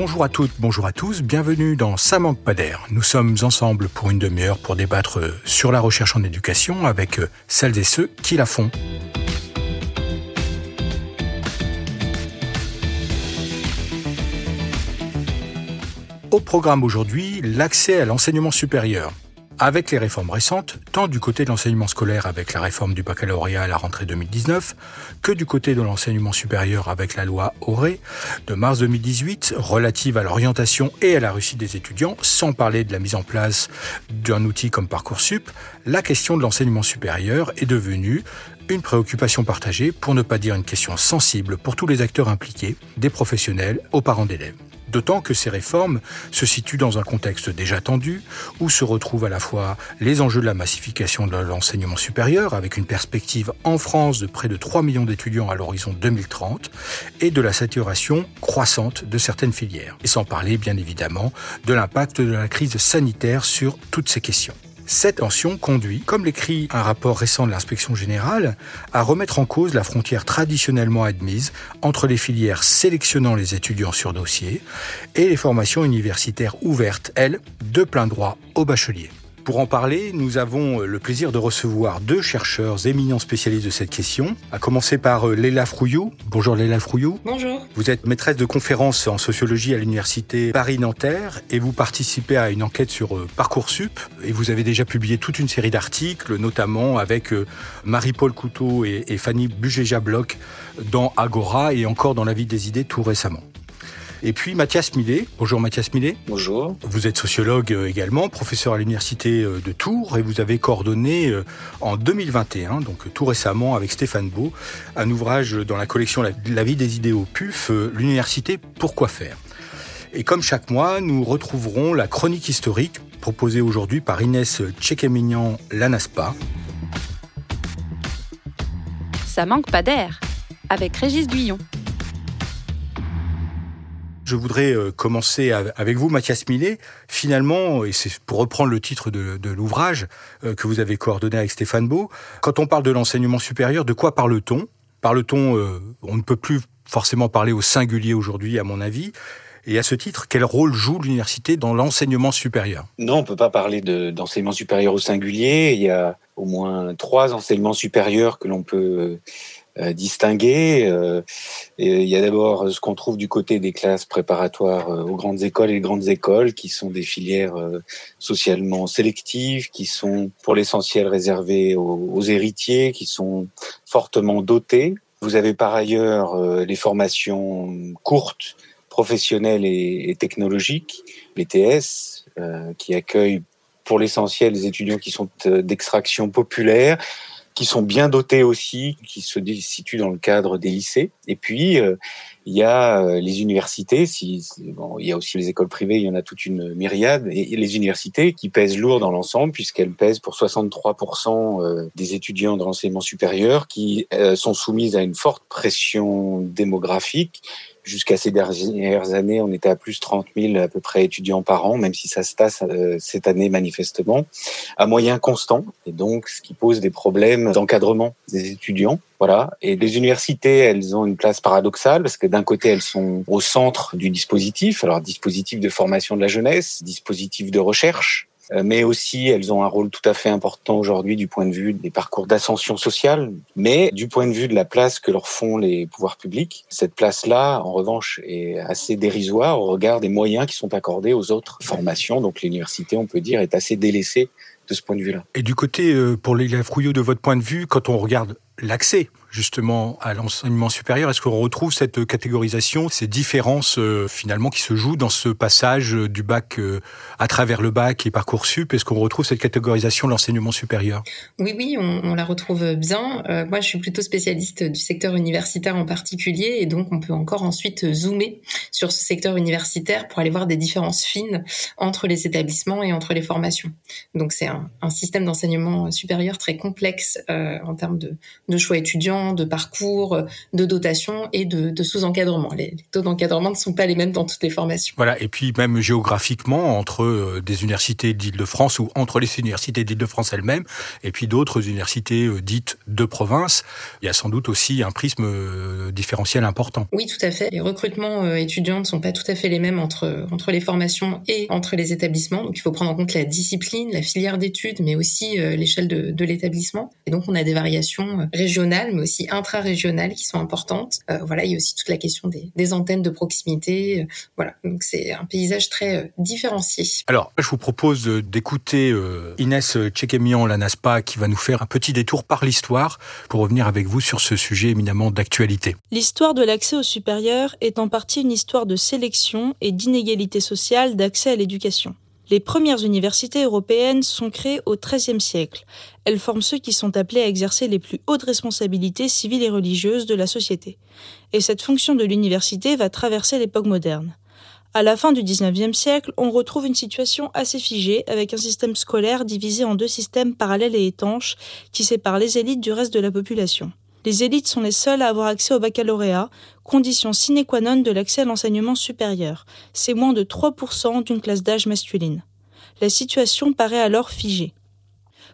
Bonjour à toutes, bonjour à tous, bienvenue dans Ça manque pas d'air. Nous sommes ensemble pour une demi-heure pour débattre sur la recherche en éducation avec celles et ceux qui la font. Au programme aujourd'hui, l'accès à l'enseignement supérieur. Avec les réformes récentes, tant du côté de l'enseignement scolaire avec la réforme du baccalauréat à la rentrée 2019, que du côté de l'enseignement supérieur avec la loi Auré de mars 2018 relative à l'orientation et à la réussite des étudiants, sans parler de la mise en place d'un outil comme Parcoursup, la question de l'enseignement supérieur est devenue une préoccupation partagée, pour ne pas dire une question sensible pour tous les acteurs impliqués, des professionnels aux parents d'élèves. D'autant que ces réformes se situent dans un contexte déjà tendu, où se retrouvent à la fois les enjeux de la massification de l'enseignement supérieur, avec une perspective en France de près de 3 millions d'étudiants à l'horizon 2030, et de la saturation croissante de certaines filières. Et sans parler, bien évidemment, de l'impact de la crise sanitaire sur toutes ces questions. Cette tension conduit, comme l'écrit un rapport récent de l'inspection générale, à remettre en cause la frontière traditionnellement admise entre les filières sélectionnant les étudiants sur dossier et les formations universitaires ouvertes, elles, de plein droit aux bacheliers. Pour en parler, nous avons le plaisir de recevoir deux chercheurs éminents spécialistes de cette question, à commencer par euh, Léla Frouillou. Bonjour Léla Frouillou. Bonjour. Vous êtes maîtresse de conférences en sociologie à l'université Paris-Nanterre et vous participez à une enquête sur euh, Parcoursup et vous avez déjà publié toute une série d'articles, notamment avec euh, Marie-Paul Couteau et Fanny Bugéja-Bloch dans Agora et encore dans La vie des idées tout récemment. Et puis Mathias Millet. Bonjour Mathias Millet. Bonjour. Vous êtes sociologue euh, également, professeur à l'université euh, de Tours et vous avez coordonné euh, en 2021, donc tout récemment avec Stéphane Beau, un ouvrage dans la collection La vie des idées au PUF, l'université Pourquoi faire? Et comme chaque mois, nous retrouverons la chronique historique proposée aujourd'hui par Inès Tchekemignan Lanaspa. Ça manque pas d'air avec Régis Guyon. Je voudrais euh, commencer avec vous, Mathias Millet. Finalement, et c'est pour reprendre le titre de, l'ouvrage euh, que vous avez coordonné avec Stéphane Beau, quand on parle de l'enseignement supérieur, de quoi parle-t-on? Parle-t-on, euh, on ne peut plus forcément parler au singulier aujourd'hui, à mon avis. Et à ce titre, quel rôle joue l'université dans l'enseignement supérieur? Non, on ne peut pas parler d'enseignement supérieur au singulier. Il y a au moins trois enseignements supérieurs que l'on peut euh, distinguer. Euh, il y a d'abord ce qu'on trouve du côté des classes préparatoires euh, aux grandes écoles et les grandes écoles, qui sont des filières socialement sélectives, qui sont pour l'essentiel réservées aux, héritiers, qui sont fortement dotés. Vous avez par ailleurs les formations courtes, professionnelles et, technologiques, BTS, qui accueillent pour l'essentiel des étudiants qui sont d'extraction populaire, qui sont bien dotés aussi, qui se situent dans le cadre des lycées. Et puis, euh, il y a euh, les universités, il y a aussi les écoles privées, il y en a toute une myriade, et, les universités qui pèsent lourd dans l'ensemble, puisqu'elles pèsent pour 63% euh, des étudiants de l'enseignement supérieur, qui sont soumises à une forte pression démographique, Jusqu'à ces dernières années, on était à plus 30 000 à peu près étudiants par an, même si ça se tasse euh, cette année manifestement, à moyen constant, et donc ce qui pose des problèmes d'encadrement des étudiants. Voilà. Et les universités, elles ont une place paradoxale parce que d'un côté, elles sont au centre du dispositif. Alors, dispositif de formation de la jeunesse, dispositif de recherche, mais aussi elles ont un rôle tout à fait important aujourd'hui du point de vue des parcours d'ascension sociale, mais du point de vue de la place que leur font les pouvoirs publics. Cette place-là, en revanche, est assez dérisoire au regard des moyens qui sont accordés aux autres formations. Donc l'université, on peut dire, est assez délaissée de ce point de vue-là. Et du côté, euh, pour l'élève Frouillot, de votre point de vue, quand on regarde l'accès justement à l'enseignement supérieur Est-ce qu'on retrouve cette catégorisation, ces différences euh, finalement qui se jouent dans ce passage euh, du bac euh, à travers le bac et Parcoursup? Est-ce qu'on retrouve cette catégorisation de l'enseignement supérieur? Oui, oui, on, la retrouve bien. moi, je suis plutôt spécialiste du secteur universitaire en particulier et donc on peut encore ensuite zoomer sur ce secteur universitaire pour aller voir des différences fines entre les établissements et entre les formations. Donc c'est un, un, système d'enseignement supérieur très complexe en termes de de choix étudiants, de parcours, de dotation et de, de sous-encadrement. Les, taux d'encadrement ne sont pas les mêmes dans toutes les formations. Voilà, et puis même géographiquement, entre euh, des universités d'Île-de-France ou entre les universités d'Île-de-France elles-mêmes et puis d'autres universités euh, dites de province, il y a sans doute aussi un prisme euh, différentiel important. Oui, tout à fait. Les recrutements étudiants ne sont pas tout à fait les mêmes entre, entre les formations et entre les établissements. Donc il faut prendre en compte la discipline, la filière d'études, mais aussi l'échelle de, de l'établissement. Et donc on a des variations régionales, mais aussi intra-régionales qui sont importantes. voilà, il y a aussi toute la question des, des antennes de proximité. voilà, donc c'est un paysage très différencié. Alors, je vous propose d'écouter euh, Inès Tchekemian, la NASPA, qui va nous faire un petit détour par l'histoire pour revenir avec vous sur ce sujet éminemment d'actualité. L'histoire de l'accès au supérieur est en partie une histoire de sélection et d'inégalité sociale d'accès à l'éducation. Les premières universités européennes sont créées au XIIIe siècle. Elles forment ceux qui sont appelés à exercer les plus hautes responsabilités civiles et religieuses de la société. Et cette fonction de l'université va traverser l'époque moderne. À la fin du XIXe siècle, on retrouve une situation assez figée avec un système scolaire divisé en deux systèmes parallèles et étanches qui séparent les élites du reste de la population. Les élites sont les seules à avoir accès au baccalauréat, condition sine qua non de l'accès à l'enseignement supérieur. C'est moins de 3% d'une classe d'âge masculine. La situation paraît alors figée.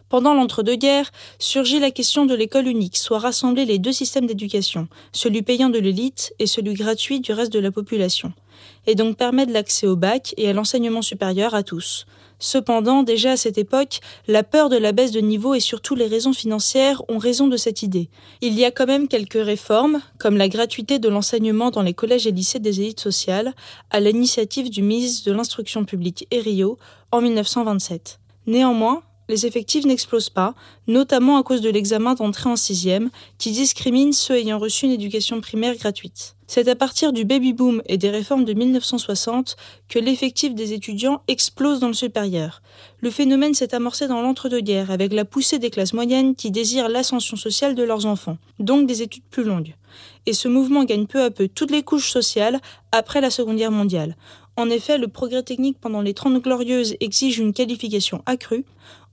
Pendant l'entre-deux-guerres, surgit la question de l'école unique, soit rassembler les deux systèmes d'éducation, celui payant de l'élite et celui gratuit du reste de la population, et donc permettre l'accès au bac et à l'enseignement supérieur à tous. Cependant, déjà à cette époque, la peur de la baisse de niveau et surtout les raisons financières ont raison de cette idée. Il y a quand même quelques réformes, comme la gratuité de l'enseignement dans les collèges et lycées des élites sociales, à l'initiative du ministre de l'Instruction publique Rio en 1927. Néanmoins, les effectifs n'explosent pas, notamment à cause de l'examen d'entrée en sixième, qui discrimine ceux ayant reçu une éducation primaire gratuite. C'est à partir du baby-boom et des réformes de 1960 que l'effectif des étudiants explose dans le supérieur. Le phénomène s'est amorcé dans l'entre-deux-guerres avec la poussée des classes moyennes qui désirent l'ascension sociale de leurs enfants, donc des études plus longues. Et ce mouvement gagne peu à peu toutes les couches sociales après la Seconde Guerre mondiale. En effet, le progrès technique pendant les Trente Glorieuses exige une qualification accrue,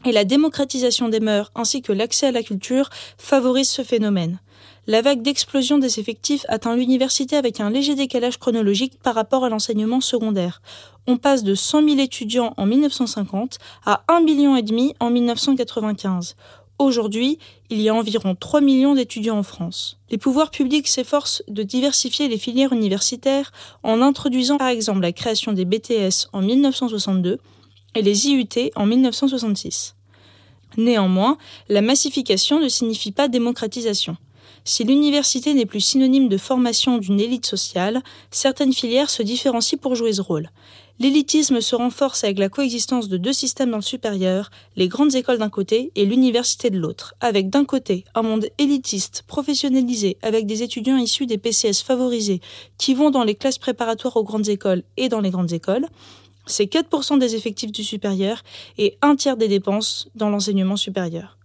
et la démocratisation des mœurs ainsi que l'accès à la culture favorisent ce phénomène. La vague d'explosion des effectifs atteint l'université avec un léger décalage chronologique par rapport à l'enseignement secondaire. On passe de 100 000 étudiants en 1950 à 1,5 million en 1995. Aujourd'hui, il y a environ 3 millions d'étudiants en France. Les pouvoirs publics s'efforcent de diversifier les filières universitaires en introduisant par exemple la création des BTS en 1962 et les IUT en 1966. Néanmoins, la massification ne signifie pas démocratisation. Si l'université n'est plus synonyme de formation d'une élite sociale, certaines filières se différencient pour jouer ce rôle. L'élitisme se renforce avec la coexistence de deux systèmes dans le supérieur, les grandes écoles d'un côté et l'université de l'autre, avec d'un côté un monde élitiste, professionnalisé, avec des étudiants issus des PCS favorisés qui vont dans les classes préparatoires aux grandes écoles et dans les grandes écoles, c'est 4% des effectifs du supérieur et un tiers des dépenses dans l'enseignement supérieur.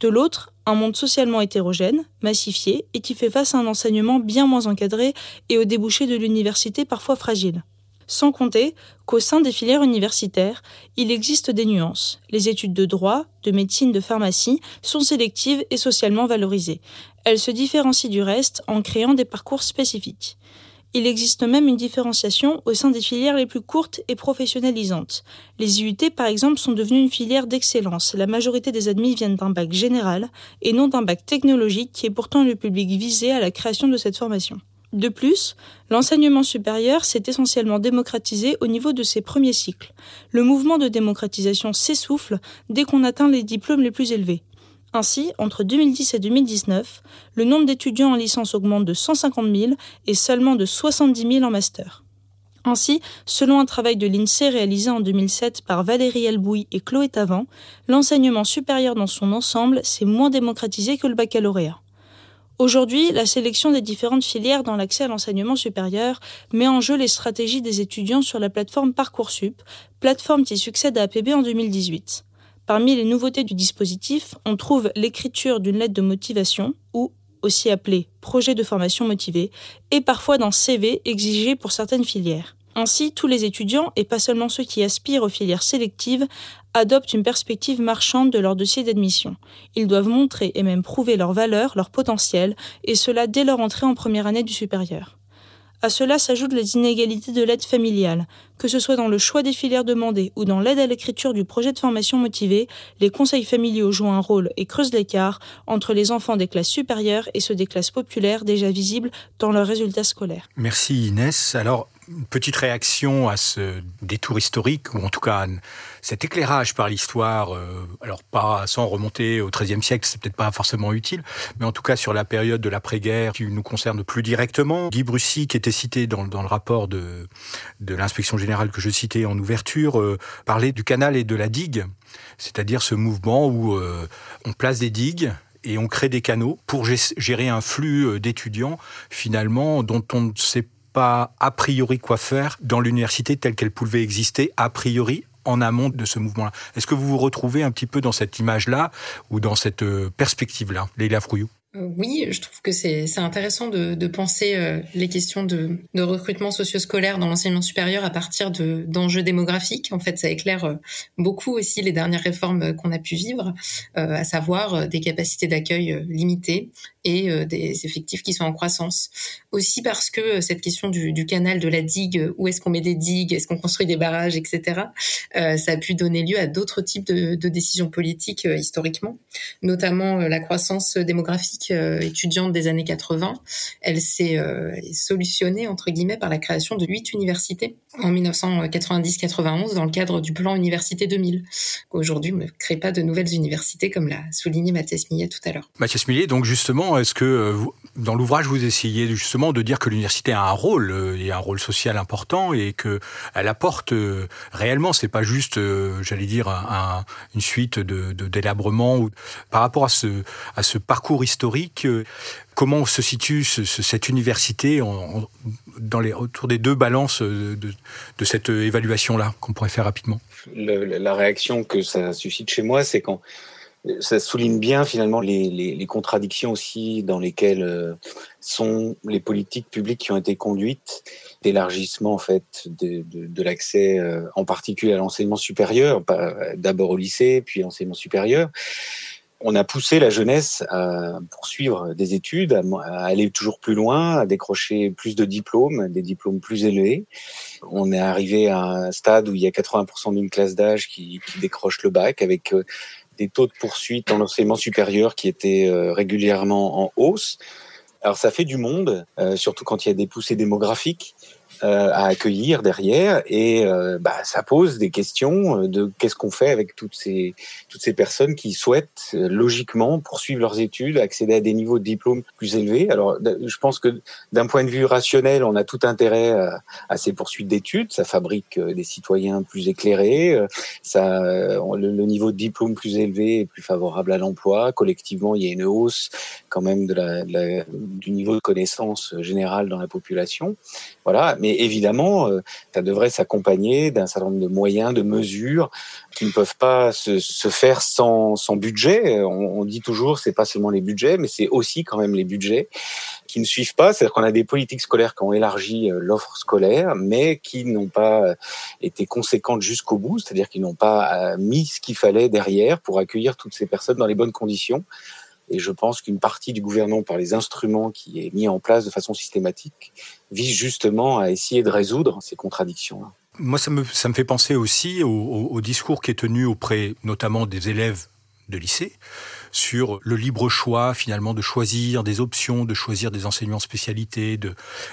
De l'autre, un monde socialement hétérogène, massifié et qui fait face à un enseignement bien moins encadré et aux débouchés de l'université parfois fragiles. Sans compter qu'au sein des filières universitaires, il existe des nuances. Les études de droit, de médecine, de pharmacie sont sélectives et socialement valorisées. Elles se différencient du reste en créant des parcours spécifiques. Il existe même une différenciation au sein des filières les plus courtes et professionnalisantes. Les IUT, par exemple, sont devenues une filière d'excellence. La majorité des admis viennent d'un bac général et non d'un bac technologique qui est pourtant le public visé à la création de cette formation. De plus, l'enseignement supérieur s'est essentiellement démocratisé au niveau de ses premiers cycles. Le mouvement de démocratisation s'essouffle dès qu'on atteint les diplômes les plus élevés. Ainsi, entre 2010 et 2019, le nombre d'étudiants en licence augmente de 150 000 et seulement de 70 000 en master. Ainsi, selon un travail de l'INSEE réalisé en 2007 par Valérie Elbouy et Chloé Tavant, l'enseignement supérieur dans son ensemble s'est moins démocratisé que le baccalauréat. Aujourd'hui, la sélection des différentes filières dans l'accès à l'enseignement supérieur met en jeu les stratégies des étudiants sur la plateforme Parcoursup, plateforme qui succède à APB en 2018. Parmi les nouveautés du dispositif, on trouve l'écriture d'une lettre de motivation, ou aussi appelée projet de formation motivé, et parfois d'un CV exigé pour certaines filières. Ainsi, tous les étudiants, et pas seulement ceux qui aspirent aux filières sélectives, adoptent une perspective marchande de leur dossier d'admission. Ils doivent montrer et même prouver leur valeur, leur potentiel, et cela dès leur entrée en première année du supérieur. À cela s'ajoutent les inégalités de l'aide familiale. Que ce soit dans le choix des filières demandées ou dans l'aide à l'écriture du projet de formation motivé, les conseils familiaux jouent un rôle et creusent l'écart entre les enfants des classes supérieures et ceux des classes populaires déjà visibles dans leurs résultats scolaires. Merci Inès. Alors, une petite réaction à ce détour historique, ou en tout cas cet éclairage par l'histoire, euh, alors pas sans remonter au XIIIe siècle, c'est peut-être pas forcément utile, mais en tout cas sur la période de l'après-guerre qui nous concerne plus directement. Guy Brussy, qui était cité dans, le rapport de, de l'inspection générale que je citais en ouverture, euh, parlait du canal et de la digue, c'est-à-dire ce mouvement où euh, on place des digues et on crée des canaux pour gérer un flux d'étudiants finalement dont on ne sait pas a priori quoi faire dans l'université telle qu'elle pouvait exister a priori en amont de ce mouvement-là. Est-ce que vous vous retrouvez un petit peu dans cette image-là ou dans cette euh, perspective-là, Leila Frouillou? Oui, je trouve que c'est intéressant de, penser euh, les questions de, de recrutement socio-scolaire dans l'enseignement supérieur à partir d'enjeux démographiques. En fait, ça éclaire euh, beaucoup aussi les dernières réformes qu'on a pu vivre, à savoir des capacités d'accueil limitées et des effectifs qui sont en croissance. Aussi parce que cette question du, canal, de la digue, où est-ce qu'on met des digues, est-ce qu'on construit des barrages, etc., ça a pu donner lieu à d'autres types de, de décisions politiques historiquement, notamment la croissance démographique euh, étudiante des années 80. Elle s'est euh, solutionnée, entre guillemets, par la création de huit universités en 1990-91 dans le cadre du plan Université 2000. Aujourd'hui, on ne crée pas de nouvelles universités, comme l'a souligné Mathias Millet tout à l'heure. Mathias Millet, donc justement, est-ce que euh, dans l'ouvrage, vous essayez justement de dire que l'université a un rôle, et un rôle social important, et que elle apporte réellement, c'est pas juste, j'allais dire, une suite de délabrement ou par rapport à ce parcours historique euh, comment se situe cette université autour des deux balances de, cette évaluation-là qu'on pourrait faire rapidement? La réaction que ça suscite chez moi, c'est quand ça souligne bien finalement les, contradictions aussi dans lesquelles euh, sont les politiques publiques qui ont été conduites d'élargissement en fait de, l'accès euh, en particulier à l'enseignement supérieur, d'abord au lycée puis l'enseignement supérieur on a poussé la jeunesse à poursuivre des études, à, aller toujours plus loin, à décrocher plus de diplômes, des diplômes plus élevés. On est arrivé à un stade où il y a 80% d'une classe d'âge qui, décroche le bac avec euh, des taux de poursuite en enseignement supérieur qui étaient euh, régulièrement en hausse. Alors ça fait du monde, euh, surtout quand il y a des poussées démographiques. Euh, à accueillir derrière et euh, bah, ça pose des questions de qu'est-ce qu'on fait avec toutes ces toutes ces personnes qui souhaitent euh, logiquement poursuivre leurs études, accéder à des niveaux de diplôme plus élevés. Alors je pense que d'un point de vue rationnel, on a tout intérêt à, ces poursuites d'études. Ça fabrique des citoyens plus éclairés, ça le, niveau de diplôme plus élevé est plus favorable à l'emploi. Collectivement, il y a une hausse quand même de la, du niveau de connaissance générale dans la population. Voilà, évidemment, euh, ça devrait s'accompagner d'un certain nombre de moyens, de mesures qui ne peuvent pas se, faire sans, sans budget. On, on dit toujours, c'est pas seulement les budgets, mais c'est aussi quand même les budgets qui ne suivent pas. C'est-à-dire qu'on a des politiques scolaires qui ont élargi euh, l'offre scolaire, mais qui n'ont pas euh, été conséquentes jusqu'au bout, c'est-à-dire qu'ils n'ont pas mis ce qu'il fallait derrière pour accueillir toutes ces personnes dans les bonnes conditions. Et je pense qu'une partie du gouvernement, par les instruments qui est mis en place de façon systématique, vise justement à essayer de résoudre ces contradictions-là. Moi, ça me, ça me fait penser aussi au, discours qui est tenu auprès notamment des élèves de lycée sur le libre choix finalement de choisir des options, de choisir des enseignements spécialités,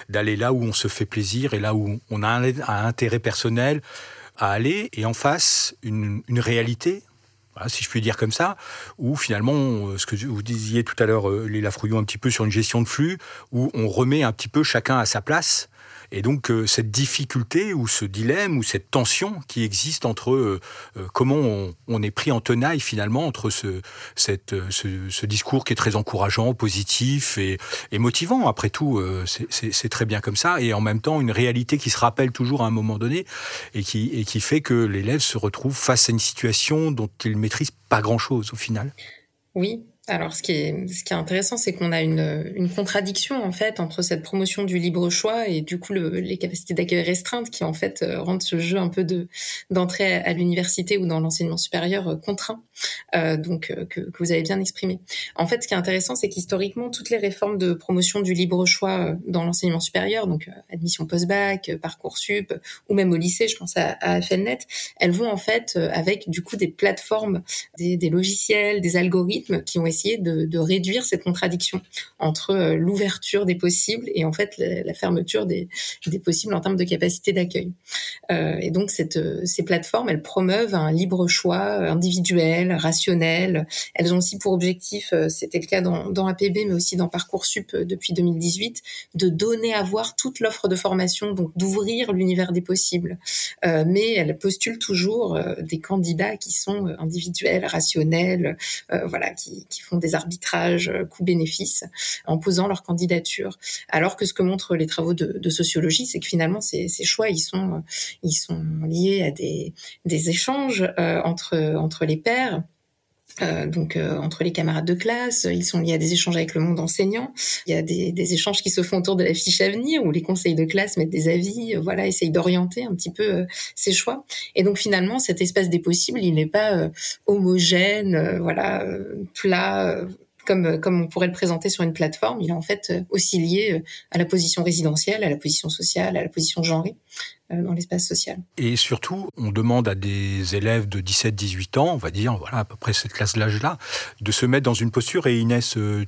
d'aller là où on se fait plaisir et là où on a un, un intérêt personnel à aller et en face une, une réalité si je puis dire comme ça, ou finalement, euh, ce que vous disiez tout à l'heure, euh, les Lafrouillons, un petit peu sur une gestion de flux, où on remet un petit peu chacun à sa place et donc euh, cette difficulté ou ce dilemme ou cette tension qui existe entre euh, euh, comment on, est pris en tenaille finalement entre ce, cette, ce, discours qui est très encourageant, positif et, et motivant. Après tout, c'est très bien comme ça. Et en même temps, une réalité qui se rappelle toujours à un moment donné et qui, et qui fait que l'élève se retrouve face à une situation dont il maîtrise pas grand-chose au final. Oui, Alors, ce qui est, ce qui est intéressant, c'est qu'on a une, une contradiction en fait entre cette promotion du libre choix et du coup le, les capacités d'accueil restreintes qui en fait euh, rendent ce jeu un peu de d'entrée à, l'université ou dans l'enseignement supérieur euh, contraint, euh, donc euh, que, que, vous avez bien exprimé. En fait, ce qui est intéressant, c'est qu'historiquement toutes les réformes de promotion du libre choix dans l'enseignement supérieur, donc admission post-bac, parcours sup ou même au lycée, je pense à, à elles vont en fait avec du coup des plateformes, des, des logiciels, des algorithmes qui ont de, réduire cette contradiction entre euh, l'ouverture des possibles et en fait la, fermeture des, possibles en termes de capacité d'accueil. Euh, et donc cette, euh, ces plateformes, elles promeuvent un libre choix individuel, rationnel. Elles ont aussi pour objectif, c'était le cas dans, dans APB, mais aussi dans Parcoursup depuis 2018, de donner à voir toute l'offre de formation, donc d'ouvrir l'univers des possibles. Mais elles postulent toujours des candidats qui sont individuels, rationnels, voilà, qui, qui font des arbitrages euh, coûts-bénéfices en posant leur candidature. Alors que ce que montrent les travaux de, sociologie, c'est que finalement ces, choix ils sont euh, ils sont liés à des, des échanges euh, entre entre les pairs. Euh, donc euh, entre les camarades de classe, ils sont liés à des échanges avec le monde enseignant. Il y a des, des, échanges qui se font autour de la fiche à venir où les conseils de classe mettent des avis, euh, voilà, essayent d'orienter un petit peu ces choix. Et donc finalement, cet espace des possibles, il n'est pas homogène, voilà, plat comme, comme on pourrait le présenter sur une plateforme, il est en fait aussi lié à la position résidentielle, à la position sociale, à la position genrée. Euh, dans l'espace social. Et surtout, on demande à des élèves de 17-18 ans, on va dire, voilà, à peu près cette classe d'âge-là, de se mettre dans une posture, et Inès euh,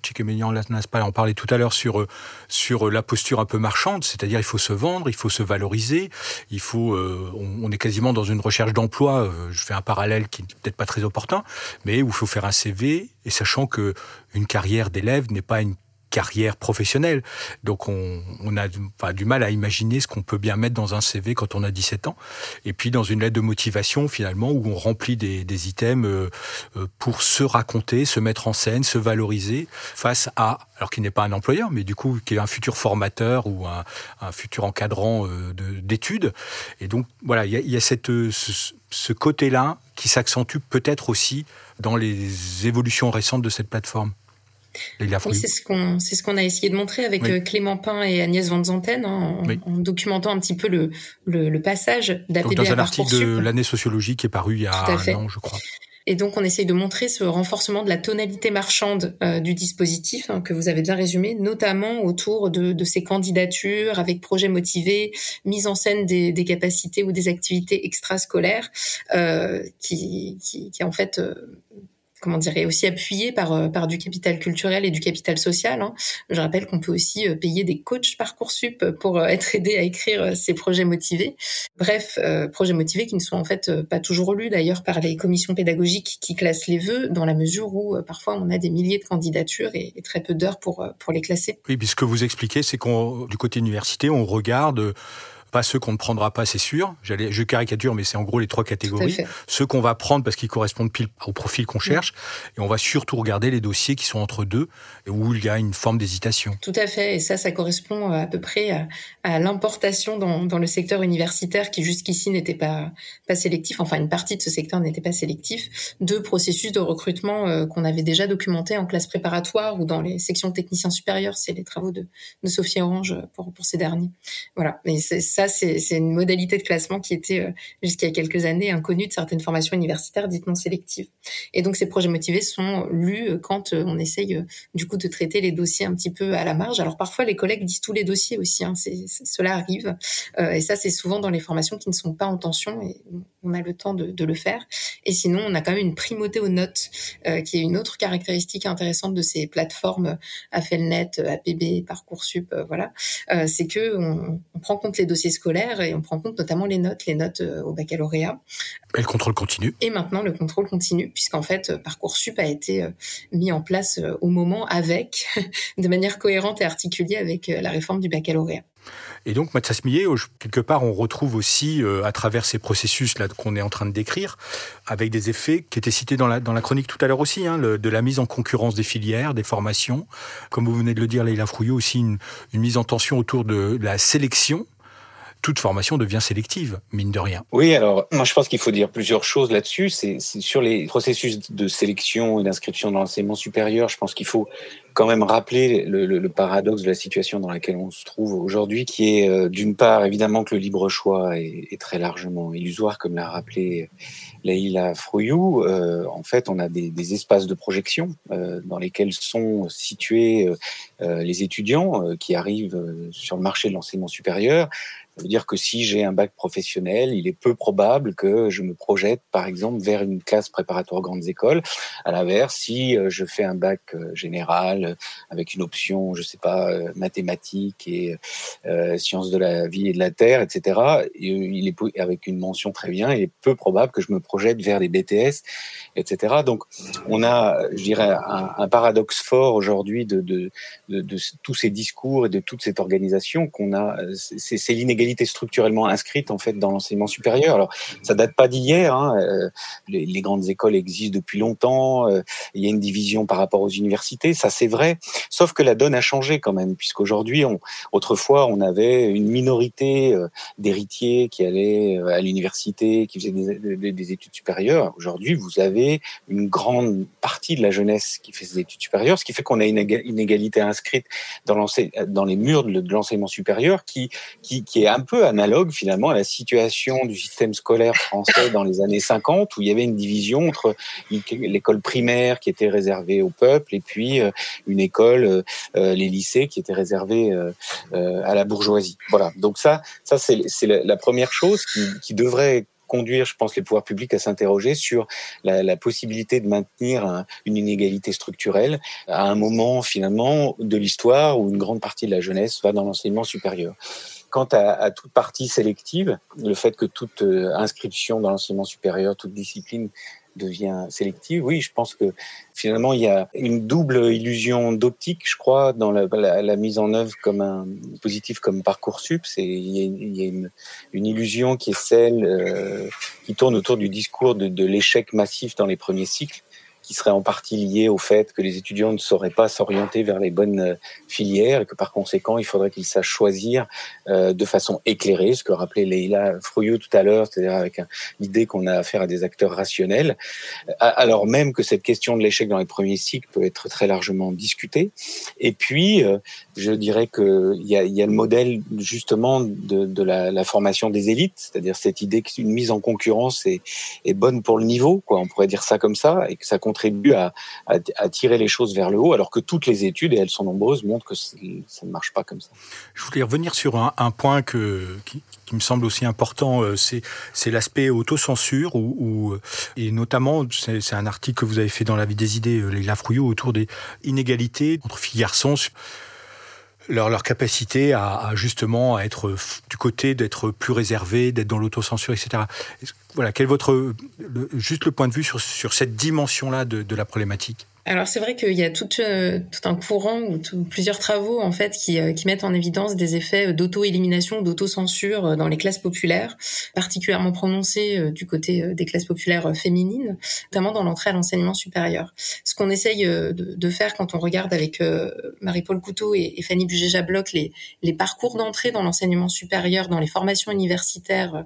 pas en parlait tout à l'heure sur, euh, sur la posture un peu marchande, c'est-à-dire il faut se vendre, il faut se valoriser, il faut, euh, on, on, est quasiment dans une recherche d'emploi, je fais un parallèle qui n'est peut-être pas très opportun, mais où il faut faire un CV, et sachant que une carrière d'élève n'est pas une carrière professionnelle. Donc on, a du mal à imaginer ce qu'on peut bien mettre dans un CV quand on a 17 ans. Et puis dans une lettre de motivation finalement où on remplit des, items euh, euh, pour se raconter, se mettre en scène, se valoriser face à, alors qu'il n'est pas un employeur, mais du coup qui est un futur formateur ou un, futur encadrant euh, d'études. Et donc voilà, il y a, cette, ce, ce côté-là qui s'accentue peut-être aussi dans les évolutions récentes de cette plateforme. Oui, c'est ce qu'on c'est ce qu'on a essayé de montrer avec oui. Euh, Clément Pain et Agnès Van Zanten hein, en, oui. en, documentant un petit peu le, le, le passage d'APB Dans un article de l'année sociologique qui est paru il y a un an, je crois. Et donc, on essaye de montrer ce renforcement de la tonalité marchande euh, du dispositif hein, que vous avez bien résumé, notamment autour de, de, ces candidatures avec projets motivés, mise en scène des, des capacités ou des activités extrascolaires, euh, qui, qui, qui, en fait euh, comment dire, aussi appuyé par, euh, par du capital culturel et du capital social. Hein. Je rappelle qu'on peut aussi euh, payer des coachs Parcoursup pour euh, être aidé à écrire ces projets motivés. Bref, projets motivés qui ne sont en fait pas toujours lus d'ailleurs par les commissions pédagogiques qui classent les vœux, dans la mesure où parfois on a des milliers de candidatures et, et très peu d'heures pour, pour les classer. Oui, puisque vous expliquez, c'est qu'on du côté université, on regarde pas ceux qu'on ne prendra pas, c'est sûr. Je caricature, mais c'est en gros les trois catégories. Ceux qu'on va prendre parce qu'ils correspondent pile au profil qu'on cherche. Mmh. Et on va surtout regarder les dossiers qui sont entre deux, où il y a une forme d'hésitation. Tout à fait. Et ça, ça correspond à peu près à, à l'importation dans, dans, le secteur universitaire qui jusqu'ici n'était pas, pas sélectif. Enfin, une partie de ce secteur n'était pas sélectif. De processus de recrutement euh, qu'on avait déjà documentés en classe préparatoire ou dans les sections techniciens supérieurs. C'est les travaux de, de Sophie Orange pour, pour ces derniers. Voilà. Mais c'est c'est une modalité de classement qui était euh, jusqu'à quelques années inconnue de certaines formations universitaires dites non sélectives. Et donc ces projets motivés sont lus euh, quand euh, on essaye du coup de traiter les dossiers un petit peu à la marge. Alors parfois les collègues disent tous les dossiers aussi, hein, cela arrive. Et ça c'est souvent dans les formations qui ne sont pas en tension et on a le temps de, le faire. Et sinon on a quand même une primauté aux notes qui est une autre caractéristique intéressante de ces plateformes AFELNet, APB, Parcoursup, voilà. c'est que on, on prend compte les dossiers scolaire et on prend compte notamment les notes, les notes euh, au baccalauréat. Et le contrôle continu. Et maintenant le contrôle continue, puisqu'en fait euh, Parcoursup a été euh, mis en place au moment avec, de manière cohérente et articulée avec la réforme du baccalauréat. Et donc, Mathias Millet, quelque part, on retrouve aussi, euh, à travers ces processus là qu'on est en train de décrire, avec des effets qui étaient cités dans la, dans la chronique tout à l'heure aussi, hein, le, de la mise en concurrence des filières, des formations. Comme vous venez de le dire, Leïla Frouillot, aussi une, une mise en tension autour de la sélection toute formation devient sélective, mine de rien. Oui, alors moi je pense qu'il faut dire plusieurs choses là-dessus. C'est sur les processus de sélection et d'inscription dans l'enseignement supérieur. Je pense qu'il faut quand même rappeler le, paradoxe de la situation dans laquelle on se trouve aujourd'hui, qui est euh, d'une part évidemment que le libre choix est, très largement illusoire, comme l'a rappelé Leïla Frouillou. Euh, en fait, on a des, espaces de projection euh, dans lesquels sont situés les étudiants qui arrivent sur le marché de l'enseignement supérieur ça veut dire que si j'ai un bac professionnel, il est peu probable que je me projette, par exemple, vers une classe préparatoire grandes écoles. À l'inverse, si euh, je fais un bac euh, général euh, avec une option, je sais pas, mathématiques et sciences de la vie et de la terre, etc., il est avec une mention très bien, il est peu probable que je me projette vers les BTS, etc. Donc, on a, je dirais, un, paradoxe fort aujourd'hui de, tous ces discours et de toute cette organisation qu'on a. C'est l'inégalité structurellement inscrite en fait dans l'enseignement supérieur. Alors ça date pas d'hier. Hein. Euh, les, grandes écoles existent depuis longtemps. Euh, il y a une division par rapport aux universités, ça c'est vrai. Sauf que la donne a changé quand même, puisqu'aujourd'hui, on, autrefois, on avait une minorité euh, d'héritiers qui allaient à l'université, qui faisaient des, des études supérieures. Aujourd'hui, vous avez une grande partie de la jeunesse qui fait des études supérieures, ce qui fait qu'on a une inégalité inscrite dans, dans les murs de l'enseignement supérieur qui, qui, qui est un peu analogue finalement à la situation du système scolaire français dans les années 50 où il y avait une division entre l'école primaire qui était réservée au peuple et puis euh, une école, euh, euh, les lycées qui étaient réservés à la bourgeoisie. Voilà. Donc ça, ça c'est la première chose qui, qui devrait conduire, je pense, les pouvoirs publics à s'interroger sur la, la, possibilité de maintenir une inégalité structurelle à un moment finalement de l'histoire où une grande partie de la jeunesse va dans l'enseignement supérieur. Quant à, toute partie sélective, le fait que toute euh, inscription dans l'enseignement supérieur, toute discipline devient sélective, oui, je pense que finalement il y a une double illusion d'optique, je crois, dans la, mise en œuvre comme un positif comme parcoursup. C'est il y a, une, illusion qui est celle euh, qui tourne autour du discours de l'échec massif dans les premiers cycles qui serait en partie lié au fait que les étudiants ne sauraient pas s'orienter vers les bonnes euh, filières et que par conséquent, il faudrait qu'ils sachent choisir euh, de façon éclairée, ce que rappelait Leïla Frouillot tout à l'heure, c'est-à-dire avec l'idée qu'on a affaire à des acteurs rationnels, alors même que cette question de l'échec dans les premiers cycles peut être très largement discutée. Et puis, euh, je dirais qu'il y a, y a le modèle justement de, la, formation des élites, c'est-à-dire cette idée qu'une mise en concurrence est, est bonne pour le niveau, quoi, on pourrait dire ça comme ça, et que ça compte à, tirer les choses vers le haut, alors que toutes les études, et elles sont nombreuses, montrent que ça ne marche pas comme ça. Je voulais revenir sur un, point que, qui, me semble aussi important, euh, c'est l'aspect autocensure, ou, ou, et notamment, c'est un article que vous avez fait dans La vie des idées, euh, les Lafrouillot, autour des inégalités entre filles et garçons leur, leur capacité à, à, justement à être du côté d'être plus réservé, d'être dans l'autocensure, etc. Voilà, quel est votre juste le point de vue sur, sur cette dimension-là de, de la problématique? Alors c'est vrai qu'il y a tout, euh, tout, un courant ou plusieurs travaux en fait qui, euh, qui, mettent en évidence des effets d'auto-élimination, d'auto-censure euh, dans les classes populaires, particulièrement prononcés du côté des classes populaires féminines, notamment dans l'entrée à l'enseignement supérieur. Ce qu'on essaye de, de, faire quand on regarde avec Marie-Paul Couteau et, Fanny Bugéja-Bloch les, les parcours d'entrée dans l'enseignement supérieur, dans les formations universitaires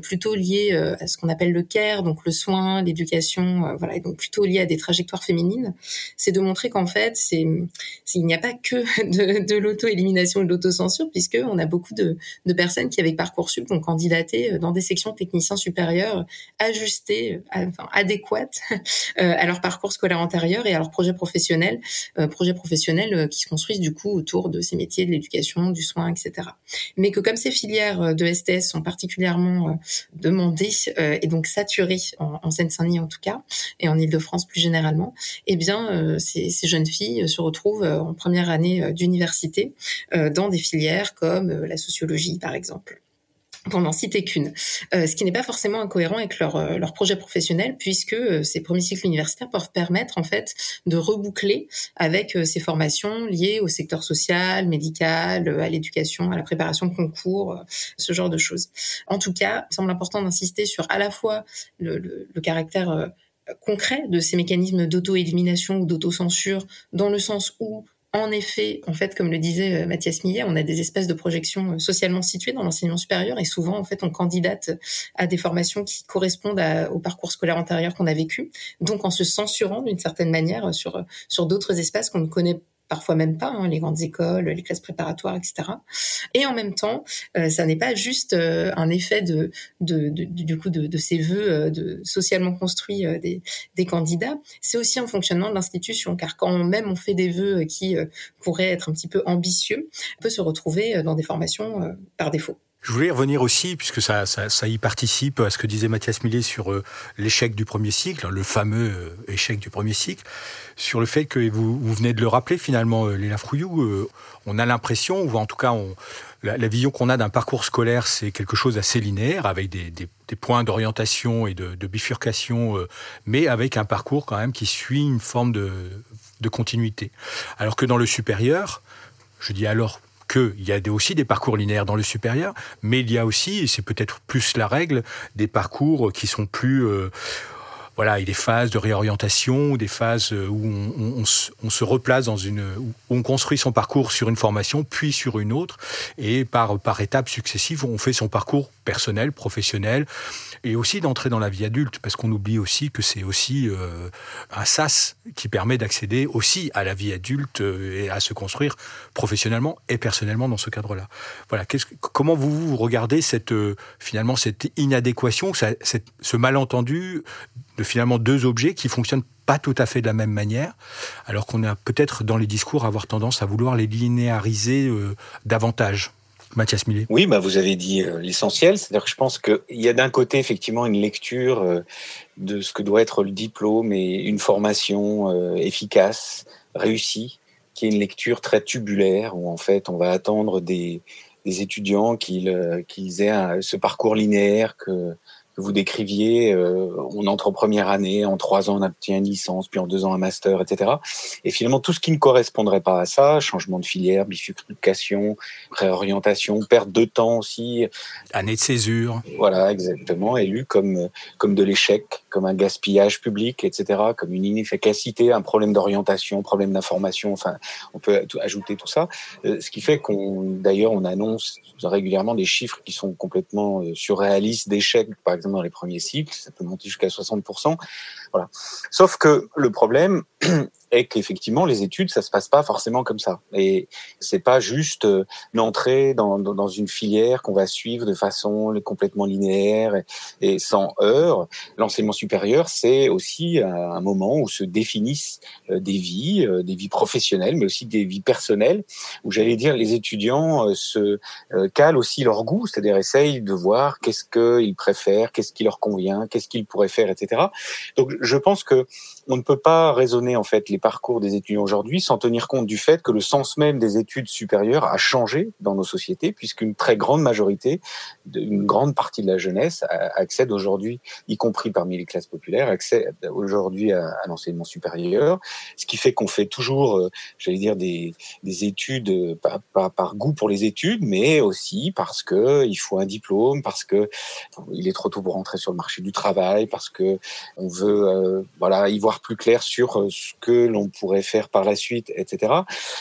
plutôt liées à ce qu'on appelle le care, donc le soin, l'éducation, voilà, et donc plutôt liées à des trajectoires féminines c'est de montrer qu'en fait, il n'y a pas que de, l'auto-élimination et de l'autocensure, puisque on a beaucoup de, personnes qui avec parcoursup ont candidaté dans des sections techniciens supérieurs ajustées, enfin adéquates euh, à leur parcours scolaire antérieur et à leur projet professionnel, euh, projet professionnel euh, qui se construisent du coup autour de ces métiers de l'éducation, du soin, etc. Mais que comme ces filières de STS sont particulièrement demandées et donc saturées en, en Seine-Saint-Denis en tout cas et en Île-de-France plus généralement, eh euh, ces, jeunes filles se retrouvent euh, en première année euh, d'université dans des filières comme la sociologie, par exemple pour n'en citer qu'une. Euh, ce qui n'est pas forcément incohérent avec leur, euh, projet professionnel, puisque euh, ces premiers cycles universitaires peuvent permettre en fait de reboucler avec ces formations liées au secteur social, médical, à l'éducation, à la préparation de concours, ce genre de choses. En tout cas, il semble important d'insister sur à la fois le caractère concret de ces mécanismes d'auto-élimination ou d'auto-censure, dans le sens où En effet, en fait, comme le disait Mathias Millet, on a des espaces de projection socialement situés dans l'enseignement supérieur et souvent, en fait, on candidate à des formations qui correspondent au parcours scolaire antérieur qu'on a vécu. Donc, en se censurant d'une certaine manière sur sur d'autres espaces qu'on ne connaît parfois même pas, hein, les grandes écoles, les classes préparatoires, etc. Et en même temps, euh, ça n'est pas juste euh, un effet de, de, du coup de, ces vœux euh, de, socialement construits des, candidats, c'est aussi un fonctionnement de l'institution, car quand même on fait des vœux qui pourraient être un petit peu ambitieux, on peut se retrouver dans des formations par défaut. Je voulais revenir aussi, puisque ça, ça, y participe, à ce que disait Mathias Millet sur euh, l'échec du premier cycle, le fameux euh, échec du premier cycle, sur le fait que vous, vous venez de le rappeler finalement, euh, Léla Frouillou, on a l'impression, ou en tout cas la, vision qu'on a d'un parcours scolaire, c'est quelque chose d'assez linéaire, avec des points d'orientation et de, de bifurcation, mais avec un parcours quand même qui suit une forme de, de continuité. Alors que dans le supérieur, je dis alors qu'il y a aussi des parcours linéaires dans le supérieur, mais il y a aussi, et c'est peut-être plus la règle, des parcours qui sont plus... Euh, voilà, a des phases de réorientation, des phases où on, se replace dans une, on construit son parcours sur une formation, puis sur une autre, et par par étapes successives, on fait son parcours personnel, professionnel, et aussi d'entrer dans la vie adulte, parce qu'on oublie aussi que c'est aussi euh, un sas qui permet d'accéder aussi à la vie adulte euh, et à se construire professionnellement et personnellement dans ce cadre-là. Voilà, comment vous, regardez cette euh, finalement cette inadéquation, ce malentendu de finalement deux objets qui fonctionnent pas tout à fait de la même manière, alors qu'on a peut-être dans les discours avoir tendance à vouloir les linéariser davantage? Mathias Millet Oui, bah vous avez dit euh, l'essentiel. C'est-à-dire que je pense qu'il y a d'un côté effectivement une lecture euh, de ce que doit être le diplôme et une formation euh, efficace, réussie, qui est une lecture très tubulaire où en fait on va attendre des, des étudiants qu'ils aient ce parcours linéaire que que vous décriviez, euh, on entre en première année, en trois ans on obtient une licence, puis en deux ans un master, etc. Et finalement tout ce qui ne correspondrait pas à ça, changement de filière, bifurcation, réorientation, perte de temps aussi, année de césure, voilà exactement, élu comme comme de l'échec, comme un gaspillage public, etc., comme une inefficacité, un problème d'orientation, problème d'information, enfin on peut ajouter tout ça, euh, ce qui fait qu'on d'ailleurs on annonce régulièrement des chiffres qui sont complètement euh, surréalistes d'échecs, par exemple dans les premiers cycles, ça peut monter jusqu'à 60%. Voilà. Sauf que le problème, est qu'effectivement les études ça se passe pas forcément comme ça. Et c'est pas juste euh, l'entrée dans, dans, une filière qu'on va suivre de façon complètement linéaire et, sans heurts l'enseignement supérieur c'est aussi un moment où se définissent euh, des vies euh, des vies professionnelles mais aussi des vies personnelles où j'allais dire les étudiants se calent aussi leur goût c'est-à-dire essayent de voir qu'est-ce qu'ils préfèrent qu'est-ce qui leur convient qu'est-ce qu'ils pourraient faire etc donc je pense que on ne peut pas raisonner en fait les parcours des étudiants aujourd'hui sans tenir compte du fait que le sens même des études supérieures a changé dans nos sociétés, puisqu'une très grande majorité, une grande partie de la jeunesse accède aujourd'hui, y compris parmi les classes populaires, accède aujourd'hui à, l'enseignement supérieur, ce qui fait qu'on fait toujours, euh, j'allais dire, des, des études euh, pas, pas, par goût pour les études, mais aussi parce que il faut un diplôme, parce que il est trop tôt pour rentrer sur le marché du travail, parce que on veut, euh, voilà, y voir plus clair sur ce que l'on pourrait faire par la suite, etc.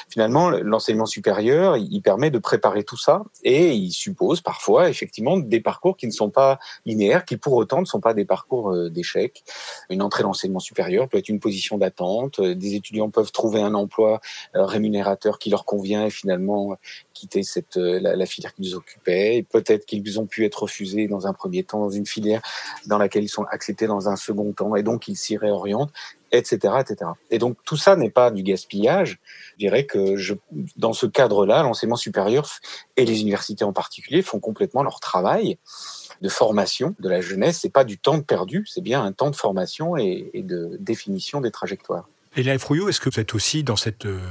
Finalement, l'enseignement supérieur, il permet de préparer tout ça et il suppose parfois effectivement des parcours qui ne sont pas linéaires, qui pour autant ne sont pas des parcours euh, d'échec. Une entrée l'enseignement supérieur peut être une position d'attente. Des étudiants peuvent trouver un emploi euh, rémunérateur qui leur convient et finalement quitter cette euh, la, la filière qu'ils occupaient. Peut-être qu'ils ont pu être refusés dans un premier temps dans une filière dans laquelle ils sont acceptés dans un second temps et donc ils s'y réorientent etc., etc. Et donc tout ça n'est pas du gaspillage. Je dirais que dans ce cadre-là, l'enseignement supérieur et les universités en particulier font complètement leur travail de formation de la jeunesse. C'est pas du temps perdu, c'est bien un temps de formation et, de définition des trajectoires. Et là, Frouillot, est-ce que vous êtes aussi dans cette euh,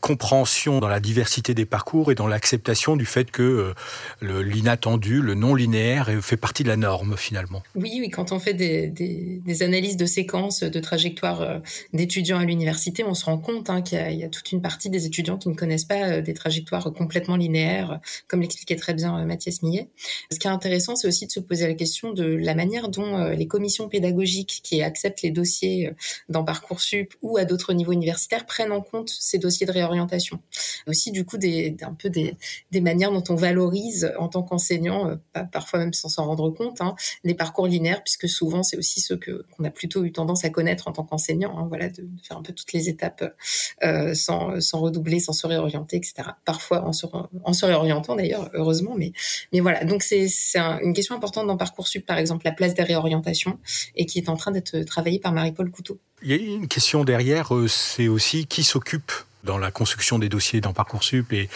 compréhension dans la diversité des parcours et dans l'acceptation du fait que euh, l'inattendu, le non linéaire fait partie de la norme finalement. Oui, oui, quand on fait des, analyses de séquences, de trajectoires euh, d'étudiants à l'université, on se rend compte hein, qu'il y, a toute une partie des étudiants qui ne connaissent pas euh, des trajectoires complètement linéaires, comme l'expliquait très bien Mathias Millet. Ce qui est intéressant, c'est aussi de se poser la question de la manière dont les commissions pédagogiques qui acceptent les dossiers dans Parcoursup ou à d'autres niveaux universitaires prennent en compte ces dossiers de réorientation réorientation. Aussi, du coup, des, un peu des, manières dont on valorise en tant qu'enseignant, euh, parfois même sans s'en rendre compte, hein, les parcours linéaires, puisque souvent c'est aussi ceux que qu'on a plutôt eu tendance à connaître en tant qu'enseignant. Hein, voilà, de, faire un peu toutes les étapes euh, sans, sans redoubler, sans se réorienter, etc. Parfois en se, en se réorientant d'ailleurs, heureusement, mais mais voilà. Donc c'est une question importante dans parcoursup, par exemple, la place des réorientations, et qui est en train d'être travaillée par Marie-Paul Couteau. Il y a une question derrière, euh, c'est aussi qui s'occupe dans la construction des dossiers dans Parcoursup et,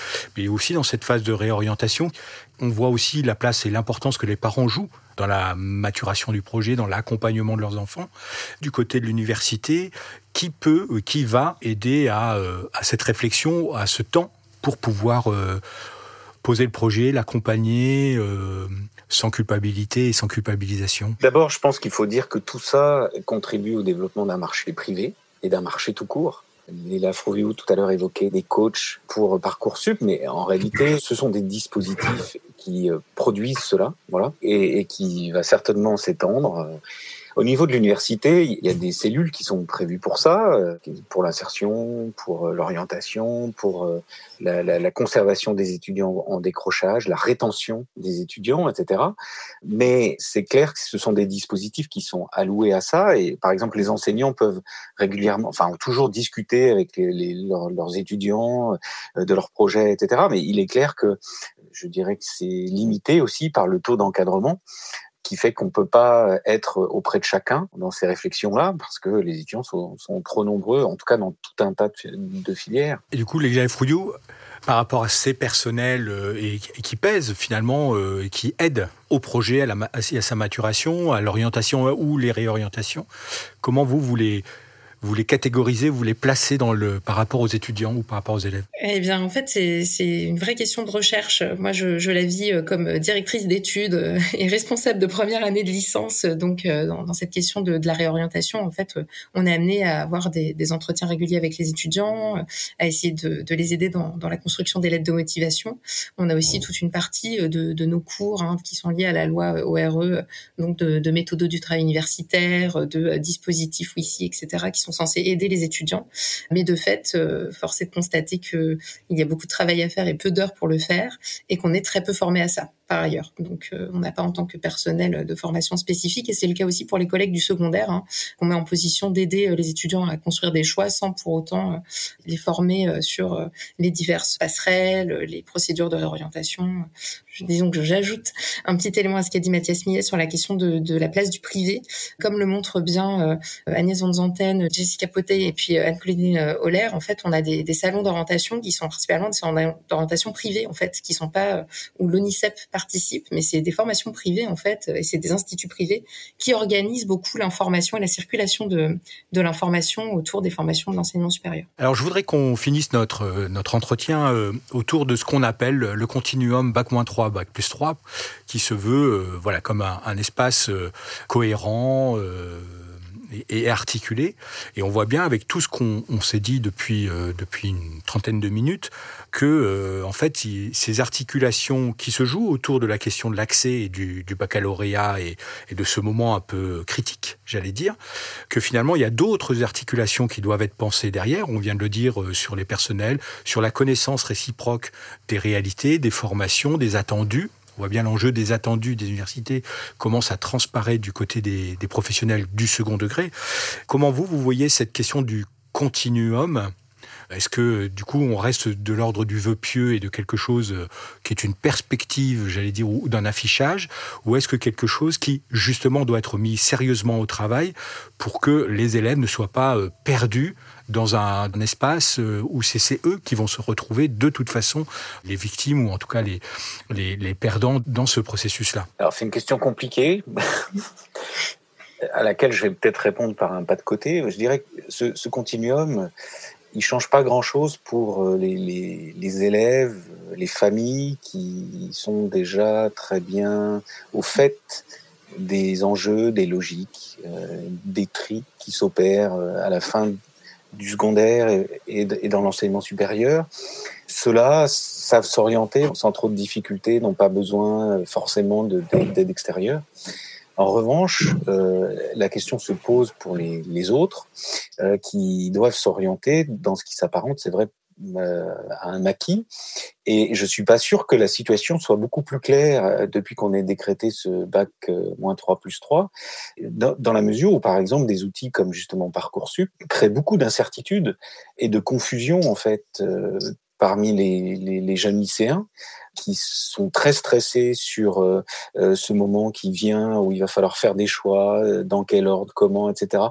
aussi dans cette phase de réorientation. On voit aussi la place et l'importance que les parents jouent dans la maturation du projet, dans l'accompagnement de leurs enfants. Du côté de l'université, qui peut, euh, qui va aider euh, à, cette réflexion, à ce temps pour pouvoir poser le projet, l'accompagner sans culpabilité et sans culpabilisation D'abord, je pense qu'il faut dire que tout ça contribue au développement d'un marché privé et d'un marché tout court. Léla Froviou tout à l'heure évoquait des coachs pour Parcoursup, mais en réalité, ce sont des dispositifs qui euh, produisent cela, voilà, et, et qui va certainement s'étendre. Au niveau de l'université, il y a des cellules qui sont prévues pour ça, euh, pour l'insertion, pour euh, l'orientation, pour euh, la, conservation des étudiants en décrochage, la rétention des étudiants, etc. Mais c'est clair que ce sont des dispositifs qui sont alloués à ça. Et par exemple, les enseignants peuvent régulièrement, enfin, toujours discuter avec leurs étudiants de leurs projets, etc. Mais il est clair que je dirais que c'est limité aussi par le taux d'encadrement qui fait qu'on peut pas être auprès de chacun dans ces réflexions-là, parce que les étudiants sont, sont, trop nombreux, en tout cas dans tout un tas de, filières. Et du coup, les Frouillou, par rapport à ces personnels euh, et, qui pèsent finalement euh, et qui aident au projet, à, la, à sa maturation, à l'orientation ou les réorientations, comment vous, les vous les catégorisez, vous les placez dans le, par rapport aux étudiants ou par rapport aux élèves? Eh bien, en fait, c'est une vraie question de recherche. Moi, je, je la vis euh, comme directrice d'études euh, et responsable de première année de licence. Donc, euh, dans, dans cette question de, de, la réorientation, en fait, on est amené à avoir des, des, entretiens réguliers avec les étudiants, à essayer de, de les aider dans, dans, la construction des lettres de motivation. On a aussi toute une partie de, de nos cours hein, qui sont liés à la loi ORE, donc de, de méthodes du travail universitaire, de dispositifs WICI, etc., qui sont censés aider les étudiants. Mais de fait, euh, force est de constater qu'il y a beaucoup de travail à faire et peu d'heures pour le faire et qu'on est très peu formé à ça par ailleurs. Donc, euh, on n'a pas en tant que personnel de formation spécifique, et c'est le cas aussi pour les collègues du secondaire, hein, qu'on met en position d'aider euh, les étudiants à construire des choix sans pour autant euh, les former sur les diverses passerelles, les procédures de réorientation. Disons que j'ajoute un petit élément à ce qu'a dit Mathias Millet sur la question de, de, la place du privé, comme le montre bien Agnès Van Jessica Potet et puis Anne-Claudine Holler. En fait, on a des, des salons d'orientation qui sont principalement des salons d'orientation privés, en fait, qui sont pas où l'ONICEP participent, mais c'est des formations privées en fait, et c'est des instituts privés qui organisent beaucoup l'information et la circulation de, de l'information autour des formations de l'enseignement supérieur. Alors je voudrais qu'on finisse notre, euh, notre entretien euh, autour de ce qu'on appelle le continuum Bac-3, Bac plus 3, qui se veut euh, voilà, comme un, espace cohérent. Et, articulé. Et on voit bien avec tout ce qu'on s'est dit depuis, euh, depuis une trentaine de minutes que, euh, en fait, ces articulations qui se jouent autour de la question de l'accès du, baccalauréat et, et, de ce moment un peu critique, j'allais dire, que finalement, il y a d'autres articulations qui doivent être pensées derrière. On vient de le dire euh, sur les personnels, sur la connaissance réciproque des réalités, des formations, des attendus on voit bien l'enjeu des attendus des universités commence à transparaître du côté des, des, professionnels du second degré. Comment vous, vous voyez cette question du continuum? Est-ce que du coup on reste de l'ordre du vœu pieux et de quelque chose qui est une perspective, j'allais dire, ou d'un affichage, ou est-ce que quelque chose qui justement doit être mis sérieusement au travail pour que les élèves ne soient pas euh, perdus dans un, espace euh, où c'est eux qui vont se retrouver de toute façon les victimes ou en tout cas les, les, perdants dans ce processus-là Alors c'est une question compliquée. à laquelle je vais peut-être répondre par un pas de côté. Je dirais que ce, continuum, il change pas grand-chose pour euh, les, les, élèves, les familles qui sont déjà très bien au fait des enjeux, des logiques, euh, des tri qui s'opèrent à la fin du secondaire et, et dans l'enseignement supérieur. Ceux-là savent s'orienter sans trop de difficultés, n'ont pas besoin forcément d'aide extérieure. En revanche, euh, la question se pose pour les, les autres euh, qui doivent s'orienter dans ce qui s'apparente, c'est vrai, un maquis. Et je suis pas sûr que la situation soit beaucoup plus claire depuis qu'on ait décrété ce bac moins 3 plus 3, dans, la mesure où, par exemple, des outils comme justement Parcoursup créent beaucoup d'incertitudes et de confusion, en fait, parmi les, jeunes lycéens qui sont très stressés sur euh, euh, ce moment qui vient où il va falloir faire des choix, euh, dans quel ordre, comment, etc.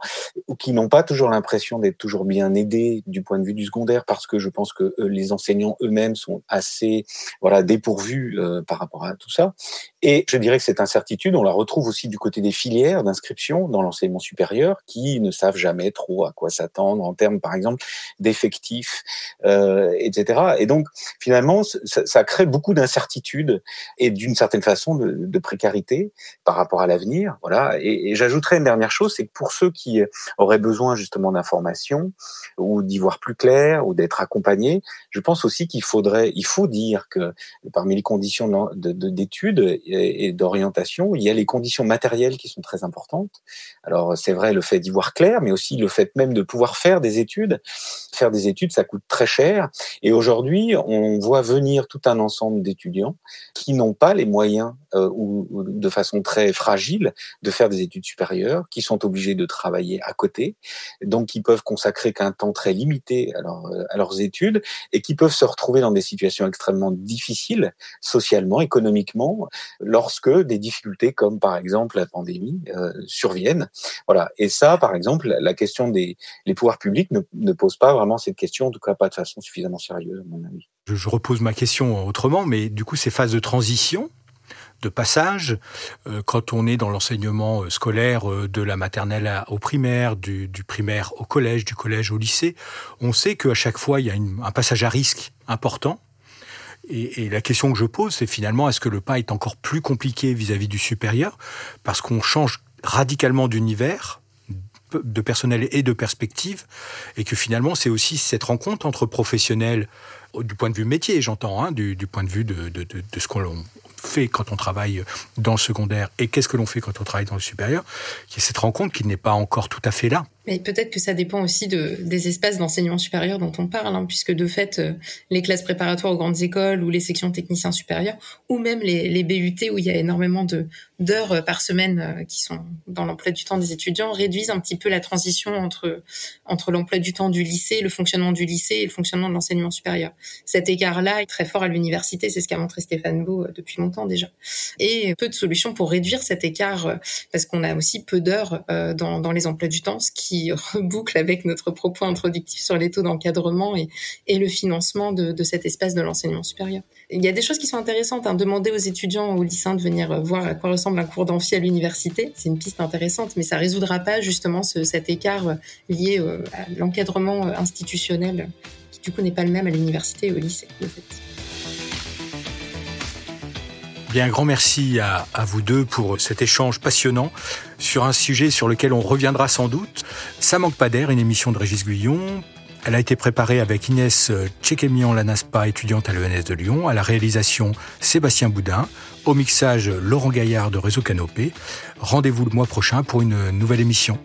Ou qui n'ont pas toujours l'impression d'être toujours bien aidés du point de vue du secondaire parce que je pense que les enseignants eux-mêmes sont assez voilà dépourvus par rapport à tout ça. Et je dirais que cette incertitude, on la retrouve aussi du côté des filières d'inscription dans l'enseignement supérieur qui ne savent jamais trop à quoi s'attendre en termes, par exemple, d'effectifs, euh, etc. Et donc, finalement, ça, ça crée beaucoup d'incertitude et d'une certaine façon de, précarité par rapport à l'avenir. Voilà. Et, et j'ajouterais une dernière chose, c'est que pour ceux qui auraient besoin justement d'informations ou d'y voir plus clair ou d'être accompagnés, je pense aussi qu'il faudrait, il faut dire que parmi les conditions d'études et d'orientation, il y a les conditions matérielles qui sont très importantes. Alors c'est vrai le fait d'y voir clair, mais aussi le fait même de pouvoir faire des études. Faire des études, ça coûte très cher. Et aujourd'hui, on voit venir tout un ensemble d'étudiants qui n'ont pas les moyens euh, ou, de façon très fragile de faire des études supérieures, qui sont obligés de travailler à côté, donc qui peuvent consacrer qu'un temps très limité à, euh, à leurs études et qui peuvent se retrouver dans des situations extrêmement difficiles socialement, économiquement, lorsque des difficultés comme par exemple la pandémie euh, surviennent. Voilà. Et ça, par exemple, la question des les pouvoirs publics ne, ne pose pas vraiment cette question, en tout cas pas de façon suffisamment sérieuse, à mon avis. Je, je repose ma question autrement, mais du coup, ces phases de transition, de passage euh, quand on est dans l'enseignement euh, scolaire euh, de la maternelle au primaire, du, primaire au collège, du collège au lycée. On sait qu'à chaque fois, il y a un passage à risque important. Et, la question que je pose, c'est finalement, est-ce que le pas est encore plus compliqué vis-à-vis -vis du supérieur? Parce qu'on change radicalement d'univers, de personnel et de perspective, et que finalement, c'est aussi cette rencontre entre professionnels, du point de vue métier, j'entends, hein, du, point de vue de, de ce qu'on fait quand on travaille dans le secondaire et qu'est-ce que l'on fait quand on travaille dans le supérieur, est cette rencontre qui n'est pas encore tout à fait là. Mais peut-être que ça dépend aussi de, des espaces d'enseignement supérieur dont on parle, hein, puisque de fait, euh, les classes préparatoires aux grandes écoles ou les sections techniciens supérieurs, ou même les, les BUT où il y a énormément de d'heures euh, par semaine euh, qui sont dans l'emploi du temps des étudiants, réduisent un petit peu la transition entre entre l'emploi du temps du lycée, le fonctionnement du lycée et le fonctionnement de l'enseignement supérieur. Cet écart-là est très fort à l'université, c'est ce qu'a montré Stéphane Beau depuis longtemps déjà. Et peu de solutions pour réduire cet écart, parce qu'on a aussi peu d'heures dans, dans les emplois du temps, ce qui reboucle avec notre propos introductif sur les taux d'encadrement et, le financement de, de cet espace de l'enseignement supérieur. Il y a des choses qui sont intéressantes. Hein. Demander aux étudiants, aux lycéens de venir voir à quoi ressemble un cours d'amphi à l'université, c'est une piste intéressante, mais ça résoudra pas justement ce, cet écart lié euh, à l'encadrement institutionnel qui du coup n'est pas le même à l'université et au lycée. En fait. Bien, un grand merci à, à, vous deux pour cet échange passionnant sur un sujet sur lequel on reviendra sans doute. Ça manque pas d'air, une émission de Régis Guyon. Elle a été préparée avec Inès Tchékémian Lanaspa, étudiante à l'ENS de Lyon, à la réalisation Sébastien Boudin, au mixage Laurent Gaillard de Réseau Canopé. Rendez-vous le mois prochain pour une nouvelle émission.